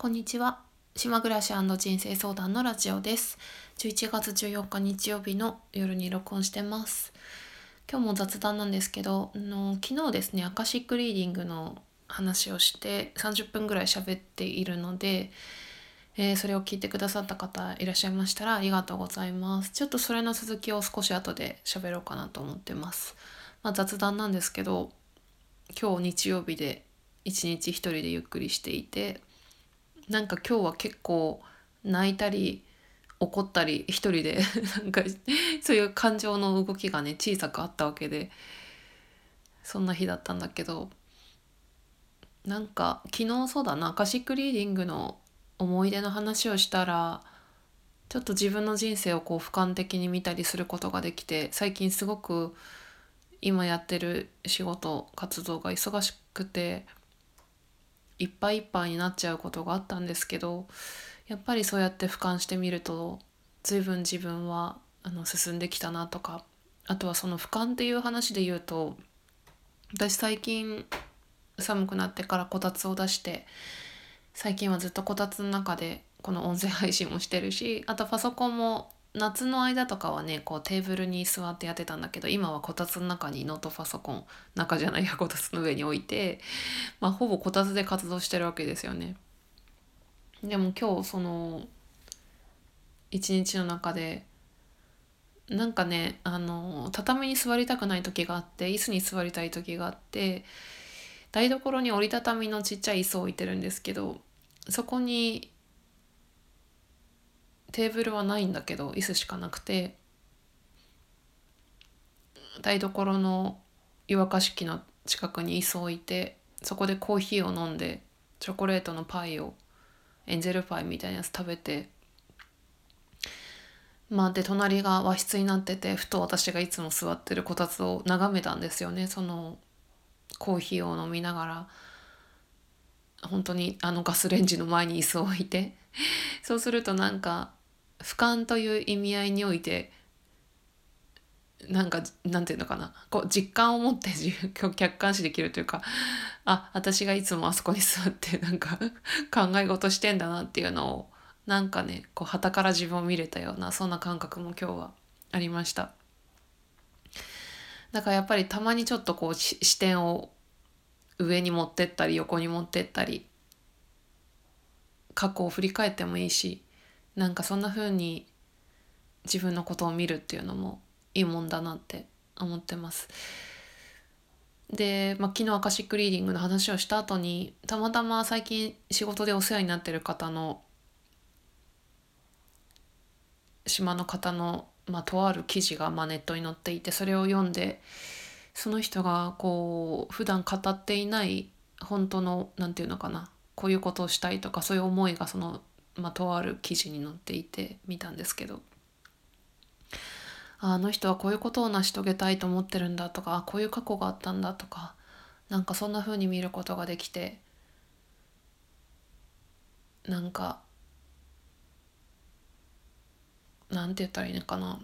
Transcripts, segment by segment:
こんにちは。島暮らし人生相談のラジオです。11月14日日曜日の夜に録音してます。今日も雑談なんですけどあの昨日ですねアカシックリーディングの話をして30分ぐらい喋っているので、えー、それを聞いてくださった方いらっしゃいましたらありがとうございます。ちょっとそれの続きを少し後で喋ろうかなと思ってます。まあ、雑談なんですけど今日日曜日で一日一人でゆっくりしていてなんか今日は結構泣いたり怒ったり一人で なんかそういう感情の動きがね小さくあったわけでそんな日だったんだけどなんか昨日そうだなアカシックリーディングの思い出の話をしたらちょっと自分の人生をこう俯瞰的に見たりすることができて最近すごく今やってる仕事活動が忙しくていっぱいいっぱいになっちゃうことがあったんですけどやっぱりそうやって俯瞰してみると随分自分はあの進んできたなとかあとはその俯瞰っていう話で言うと私最近寒くなってからこたつを出して最近はずっとこたつの中でこの音声配信もしてるしあとパソコンも夏の間とかはねこうテーブルに座ってやってたんだけど今はこたつの中にノートパソコン中じゃないや こたつの上に置いて、まあ、ほぼこたつで活動してるわけですよね。でも今日その一日の中でなんかねあの畳に座りたくない時があって椅子に座りたい時があって台所に折りたたみのちっちゃい椅子を置いてるんですけどそこにテーブルはないんだけど椅子しかなくて。台所の湯沸かし器の近くに椅子を置いてそこでコーヒーを飲んでチョコレートのパイをエンゼルパイみたいなやつ食べて。まあで隣が和室になっててふと私がいつも座ってるこたつを眺めたんですよね。そのコーヒーを飲みながら。本当にあのガスレンジの前に椅子を置いて。そうするとなんか俯瞰という意味合いにおいてなんかなんていうのかな。こう実感を持って客観視できるというかあ私がいつもあそこに座ってなんか考え事してんだなっていうのをなんかねこう旗から自分を見れたようなそんな感覚も今日はありました。だからやっぱりたまにちょっとこう視点を上に持ってったり横に持ってったり過去を振り返ってもいいしなんかそんな風に自分のことを見るっていうのもいいもんだなって思ってます。で、まあ、昨日アカシックリーディングの話をした後にたまたま最近仕事でお世話になってる方の島の方の、まあ、とある記事がまあネットに載っていてそれを読んでその人がこう普段語っていない本当の何て言うのかなこういうことをしたいとかそういう思いがそのまあ、とある記事に載っていて見たんですけどあの人はこういうことを成し遂げたいと思ってるんだとかこういう過去があったんだとかなんかそんな風に見ることができてなんかなんて言ったらいいのかな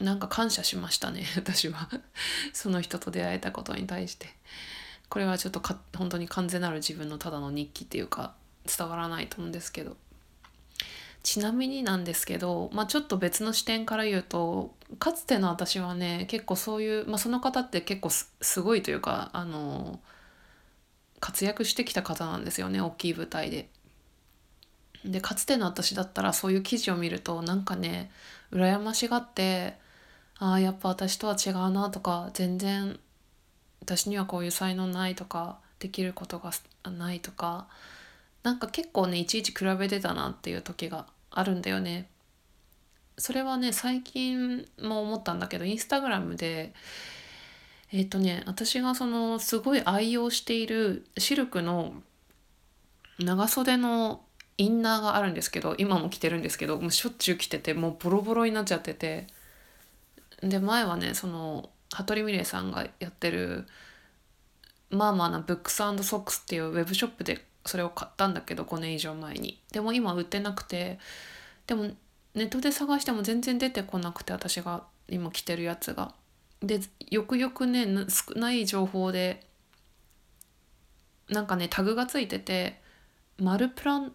なんか感謝しましたね 私は。その人と出会えたことに対して。これはちょっとか本当に完全なる自分のただの日記っていうか伝わらないと思うんですけど。ちなみになんですけど、まあ、ちょっと別の視点から言うとかつての私はね結構そういう、まあ、その方って結構すごいというかあの活躍してきた方なんですよね大きい舞台で。でかつての私だったらそういう記事を見るとなんかね羨ましがってああやっぱ私とは違うなとか全然私にはこういう才能ないとかできることがないとかなんか結構ねいちいち比べてたなっていう時があるんだよね。それはね最近も思ったんだけどインスタグラムでえっ、ー、とね私がそのすごい愛用しているシルクの長袖のインナーがあるんですけど今も着てるんですけどもうしょっちゅう着ててもうボロボロになっちゃっててで前はねその羽鳥美玲さんがやってるまあまあなブックスソックスっていうウェブショップでそれを買ったんだけど5年以上前に。でも今売ってなくて。でもネットで探しても全然出てこなくて私が今着てるやつが。でよくよくね少ない情報でなんかねタグがついててマルプラン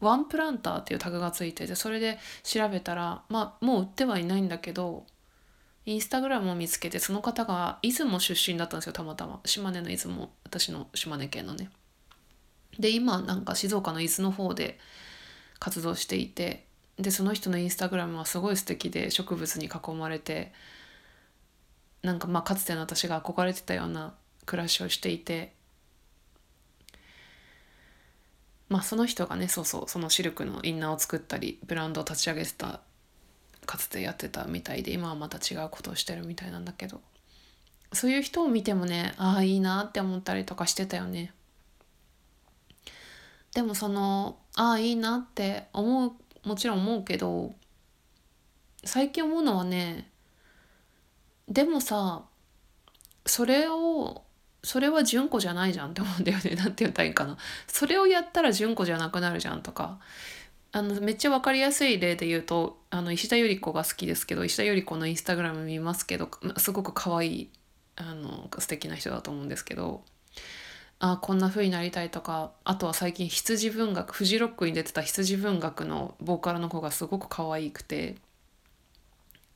ワンプランターっていうタグがついててそれで調べたらまあもう売ってはいないんだけどインスタグラムを見つけてその方が出雲出身だったんですよたまたま。島根の出雲私の島根県のね。で今なんか静岡の伊豆の方で活動していてでその人のインスタグラムはすごい素敵で植物に囲まれてなんかまあかつての私が憧れてたような暮らしをしていてまあその人がねそうそうそのシルクのインナーを作ったりブランドを立ち上げてたかつてやってたみたいで今はまた違うことをしてるみたいなんだけどそういう人を見てもねああいいなって思ったりとかしてたよね。でもそのああいいなって思うもちろん思うけど最近思うのはねでもさそれをそれは純子じゃないじゃんって思うんだよね。何て言ったらいいかな。それをやったら純子じゃなくなるじゃんとか。あのめっちゃ分かりやすい例で言うとあの石田ゆり子が好きですけど石田ゆり子のインスタグラム見ますけどすごく可愛いあの素敵な人だと思うんですけど。あこんな風になりたいとかあとは最近羊文学フジロックに出てた羊文学のボーカルの子がすごく可愛くて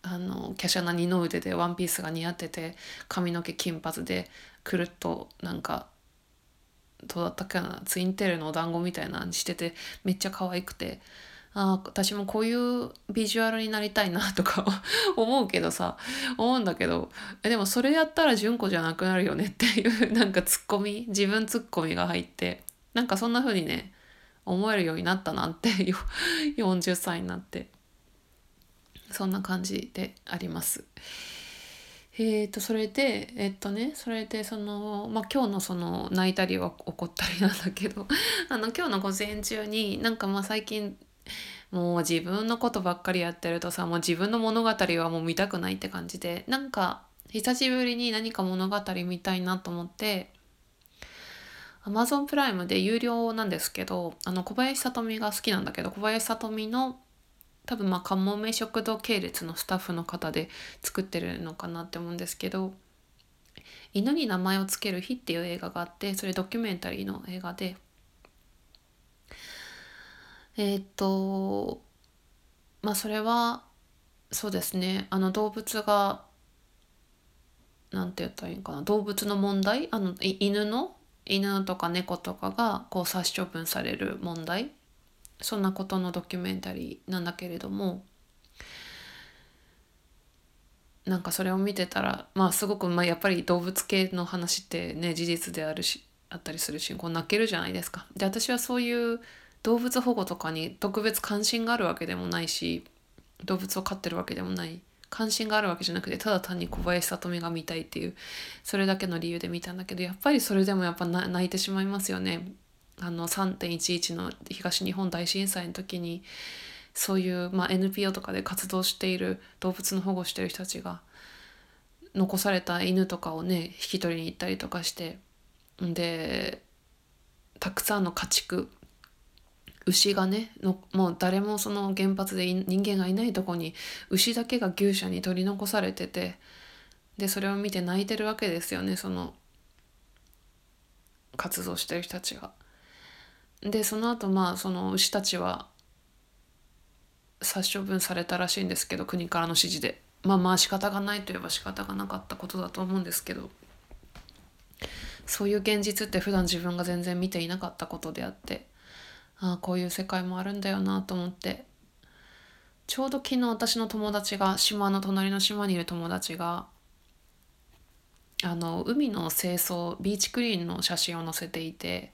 あの華奢な二の腕でワンピースが似合ってて髪の毛金髪でくるっとなんかどうだったっけなツインテールのお団子みたいなにしててめっちゃ可愛くてあ私もこういうビジュアルになりたいなとか 思うけどさ思うんだけどえでもそれやったら純子じゃなくなるよねっていう なんかツッコミ自分ツッコミが入ってなんかそんな風にね思えるようになったなって 40歳になってそんな感じであります。えー、とそれでえっとねそれでその、まあ、今日のその泣いたりは怒ったりなんだけどあの今日の午前中になんかまあ最近もう自分のことばっかりやってるとさもう自分の物語はもう見たくないって感じでなんか久しぶりに何か物語見たいなと思って Amazon プライムで有料なんですけどあの小林さとみが好きなんだけど小林さとみの多分まあかもめ食堂系列のスタッフの方で作ってるのかなって思うんですけど「犬に名前を付ける日」っていう映画があってそれドキュメンタリーの映画でえー、っとまあそれはそうですね。あの動物が何て言ったらいいかな。動物の問題？あの犬の？犬とか猫とかがこう殺処分される問題？そんなことのドキュメンタリーなんだけれどもなんかそれを見てたらまあすごく、まあ、やっぱり動物系の話ってね事実であるしあったりするしこう泣けるじゃないですか。で私はそういう動物保護とかに特別関心があるわけでもないし動物を飼ってるわけでもない関心があるわけじゃなくてただ単に小林聡美が見たいっていうそれだけの理由で見たんだけどやっぱりそれでもやっぱ泣いてしまいますよね。あの3.11の東日本大震災の時にそういう、まあ、NPO とかで活動している動物の保護してる人たちが残された犬とかをね引き取りに行ったりとかしてでたくさんの家畜牛がねのもう誰もその原発で人間がいないとこに牛だけが牛舎に取り残されててでそれを見て泣いてるわけですよねその活動してる人たちが。でその後まあその牛たちは殺処分されたらしいんですけど国からの指示で。まあまあ仕方がないといえば仕方がなかったことだと思うんですけど。そういう現実って普段自分が全然見ていなかったことであって。ああこういう世界もあるんだよなと思って。ちょうど昨日私の友達が島の隣の島にいる友達があの海の清掃ビーチクリーンの写真を載せていて。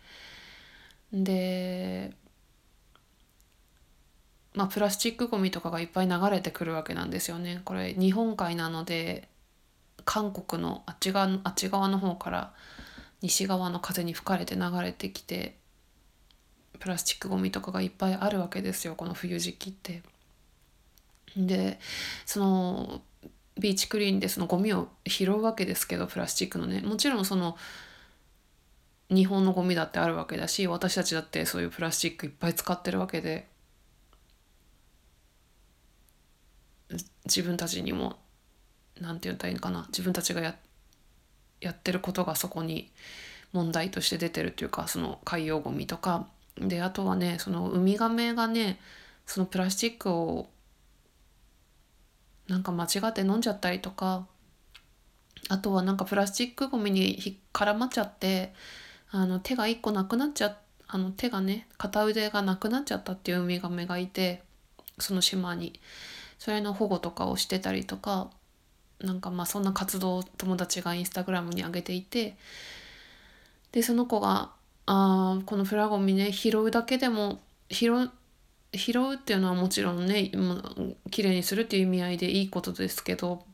でまあプラスチックごみとかがいっぱい流れてくるわけなんですよね。これ日本海なので韓国のあっち側あっち側の方から西側の風に吹かれて流れてきて。プラスチックごみとかがいっぱいあるわけですよこの冬時期って。でそのビーチクリーンでそのゴミを拾うわけですけどプラスチックのねもちろんその日本のゴミだってあるわけだし私たちだってそういうプラスチックいっぱい使ってるわけで自分たちにも何て言ったらいいのかな自分たちがややってることがそこに問題として出てるっていうかその海洋ゴミとかであとはねそのウミガメがねそのプラスチックをなんか間違って飲んじゃったりとかあとはなんかプラスチックごみに絡まっちゃってあの手が1個なくなっちゃあの手がね片腕がなくなっちゃったっていうウミガメがいてその島に。それの保護とかをしてたりとかなんかまあそんな活動を友達がインスタグラムに上げていてでその子があこのプラゴミね拾うだけでも拾拾うっていうのはもちろんね綺麗にするっていう意味合いでいいことですけど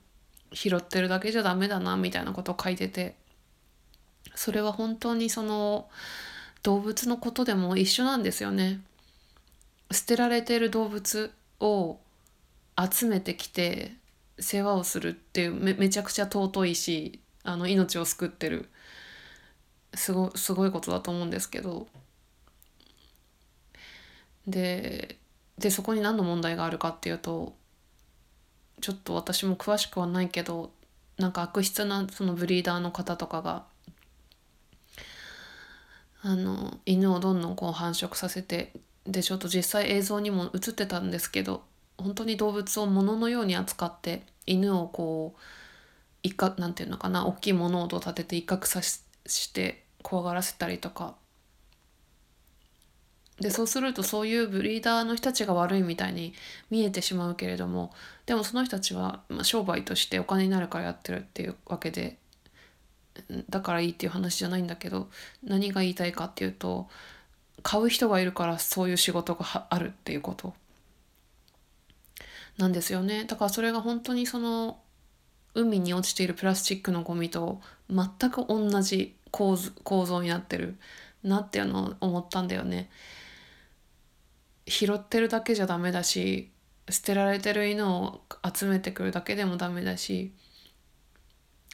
拾ってるだけじゃダメだなみたいなことを書いててそれは本当にその動物のことでも一緒なんですよね。捨てられてる動物を集めてきて世話をするっていうめめちゃくちゃ尊いしあの命を救ってるすごすごいことだと思うんですけど。ででそこに何の問題があるかっていうとちょっと私も詳しくはないけどなんか悪質なそのブリーダーの方とかがあの犬をどんどんこう繁殖させてでちょっと実際映像にも映ってたんですけど本当に動物を物のように扱って犬をこう一角なんていうのかな大きい物音を立てて威嚇さして怖がらせたりとか。でそうするとそういうブリーダーの人たちが悪いみたいに見えてしまうけれどもでもその人たちは、商売としてお金になるからやってるっていうわけでだからいいっていう話じゃないんだけど何が言いたいかっていうと買う人がいるからそういう仕事があるっていうこと。なんですよね。だからそれが本当にその海に落ちているプラスチックのゴミと全く同じ構図構造になってるなっていうのを思ったんだよね。拾ってるだけじゃダメだし捨てられてる犬を集めてくるだけでもダメだし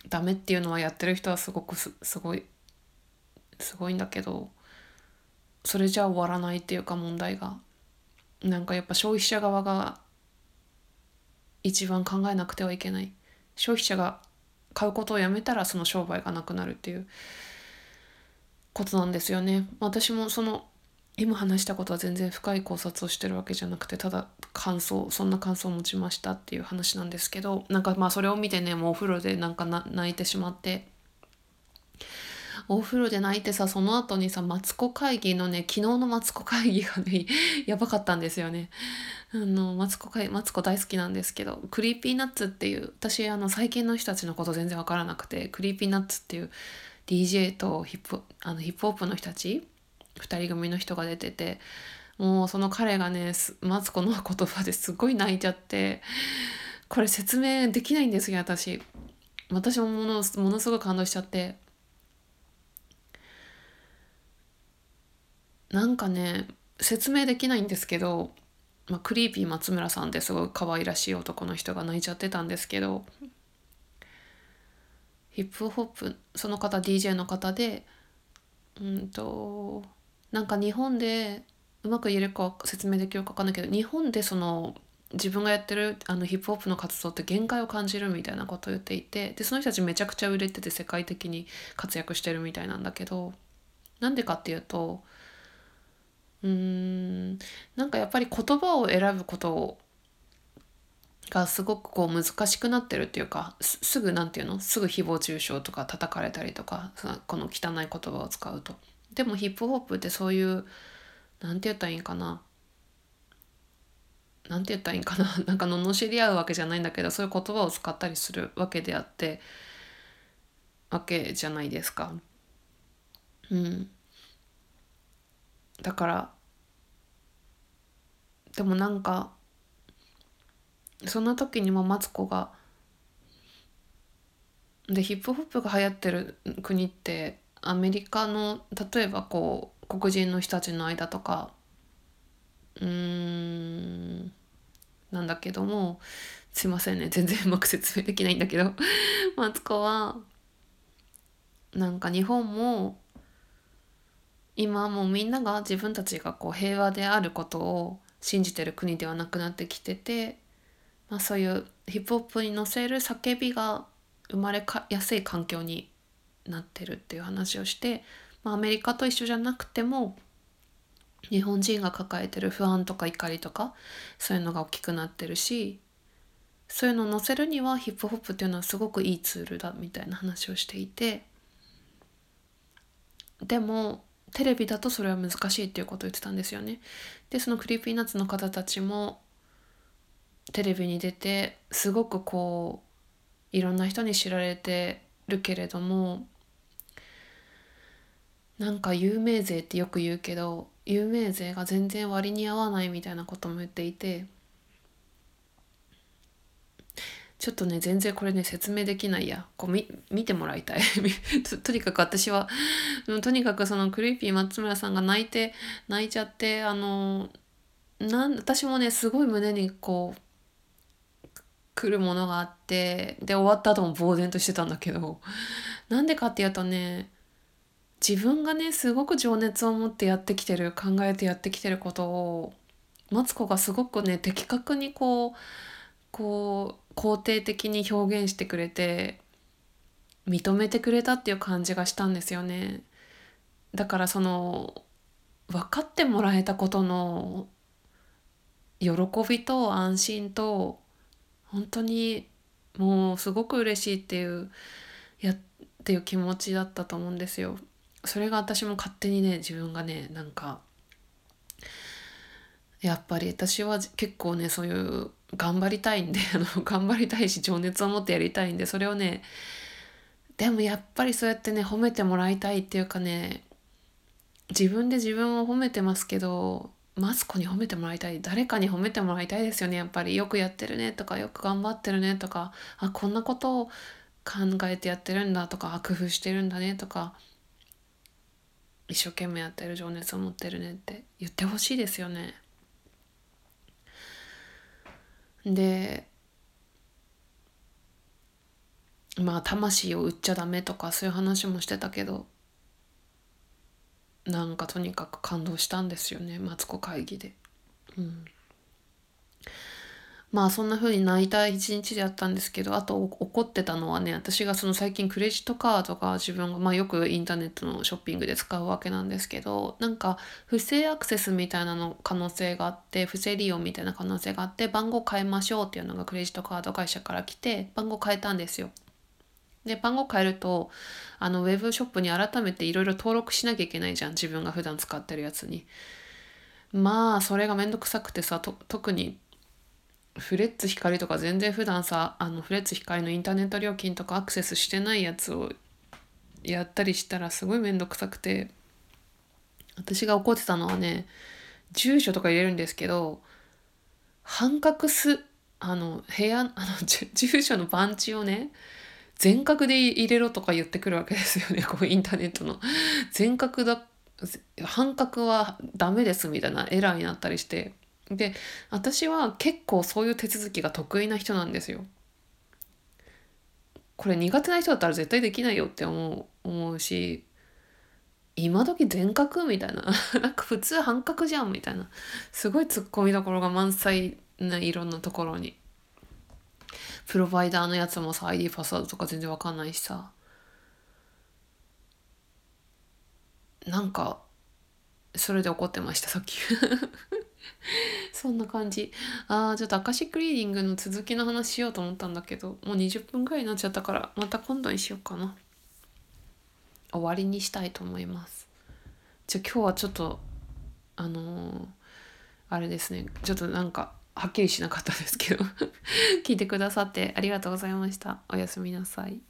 ダメっていうのはやってる人はすごくすごいすごいんだけどそれじゃ終わらないっていうか問題がなんかやっぱ消費者側が一番考えなくてはいけない消費者が買うことをやめたらその商売がなくなるっていうことなんですよね私もその今話したことは全然深い考察をしてるわけじゃなくてただ感想そんな感想を持ちましたっていう話なんですけどなんかまあそれを見てねもうお風呂でなんか泣いてしまってお風呂で泣いてさその後にさマツコ会議のね昨日のマツコ会議がねやばかったんですよね。あのマツコマツコ大好きなんですけど Creepy Nuts っていう私あの最近の人たちのこと全然わからなくてクリーピーナッツっていう DJ とヒップあのヒップホップの人たち2人組の人が出ててもうその彼がねマツコの言葉ですごい泣いちゃってこれ説明できないんですよ私。私もものものすごい感動しちゃって。なんかね説明できないんですけど、まあ、クリーピー松村さんってすごい可愛らしい男の人が泣いちゃってたんですけどヒップホップその方 DJ の方でうんとなんか日本でうまく言えるか説明できるか分かんないけど日本でその自分がやってるあのヒップホップの活動って限界を感じるみたいなことを言っていてでその人たちめちゃくちゃ売れてて世界的に活躍してるみたいなんだけどなんでかっていうとうんなんかやっぱり言葉を選ぶことがすごくこう難しくなってるっていうかすぐ何て言うの？すぐ誹謗中傷とか叩かれたりとかこの汚い言葉を使うと。でもヒップホップってそういう何て言ったらいいんかな？何て言ったらいいんかな？なんか罵り合うわけじゃないんだけどそういう言葉を使ったりするわけであってわけじゃないですか。うん。だからでもなんかそんな時にもマツコがでヒップホップが流行ってる国ってアメリカの例えばこう黒人の人たちの間とかうーんなんだけどもすいませんね全然うまく説明できないんだけどマツコはなんか日本も今もうみんなが自分たちがこう平和であることを信じてる国ではなくなってきてて、まあ、そういうヒップホップに乗せる叫びが生まれやすい環境になってるっていう話をして、まあ、アメリカと一緒じゃなくても日本人が抱えてる不安とか怒りとかそういうのが大きくなってるしそういうのを載せるにはヒップホップっていうのはすごくいいツールだみたいな話をしていてでもテレビだとそれは難しいっていうことを言ってたんですよね。でその Creepy Nuts の方たちもテレビに出てすごくこういろんな人に知られてるけれどもなんか有名税ってよく言うけど有名税が全然割に合わないみたいなことも言っていてちょっとね全然これね説明できないや。こう見てもらいたい。とにかく私はとにかくそのクリーピー松村さんが泣いて泣いちゃってあのなん私もねすごい胸にこう来るものがあってで終わった後も呆然としてたんだけどなんでかっていうとね自分がねすごく情熱を持ってやってきてる考えてやってきてることをマツコがすごくね的確にこうこう肯定的に表現してくれて認めてくれたっていう感じがしたんですよね。だからその分かってもらえたことの喜びと安心と本当にもうすごく嬉しいっていうやっていう気持ちだったと思うんですよ。それが私も勝手にね自分がねなんかやっぱり私は結構ねそういう頑張りたいんで あの頑張りたいし情熱を持ってやりたいんでそれをねでもやっぱりそうやってね褒めてもらいたいっていうかね自分で自分を褒めてますけどマツコに褒めてもらいたい誰かに褒めてもらいたいですよねやっぱりよくやってるねとかよく頑張ってるねとかあこんなことを考えてやってるんだとか工夫してるんだねとか一生懸命やってる情熱を持ってるねって言ってほしいですよね。でまあ魂を売っちゃダメとかそういう話もしてたけどなんかとにかく感動したんですよねマツコ会議で。うんまあそんな風に泣いた一日であったんですけどあと怒ってたのはね私がその最近クレジットカードが自分が、まあ、よくインターネットのショッピングで使うわけなんですけどなんか不正アクセスみたいなの可能性があって不正利用みたいな可能性があって番号変えましょうっていうのがクレジットカード会社から来て番号変えたんですよ。で番号変えるとあのウェブショップに改めていろいろ登録しなきゃいけないじゃん自分が普段使ってるやつに。まあそれがめんどくさくてさ特にフレッツ光とか全然普段さあのフレッツ光のインターネット料金とかアクセスしてないやつをやったりしたらすごい面倒くさくて私が怒ってたのはね住所とか入れるんですけど半角すあの部屋あの住所の番地をね全角で入れろとか言ってくるわけですよねこうインターネットの。全角だ半角はダメですみたいなエラーになったりして。で私は結構そういう手続きが得意な人なんですよ。これ苦手な人だったら絶対できないよって思う思うし今時全角みたいな なんか普通半角じゃんみたいなすごいツッコミどころが満載ないろんなところに。プロバイダーのやつもさ ID パスワードとか全然わかんないしさ。なんかそれで怒ってましたさっき。そんな感じ。ああ、ちょっとアカシックリーディングの続きの話しようと思ったんだけど、もう20分くらいになっちゃったから、また今度にしようかな。終わりにしたいと思います。じゃあ今日はちょっと、あのー、あれですね、ちょっとなんか、はっきりしなかったですけど 聞いてくださってありがとうございました。おやすみなさい。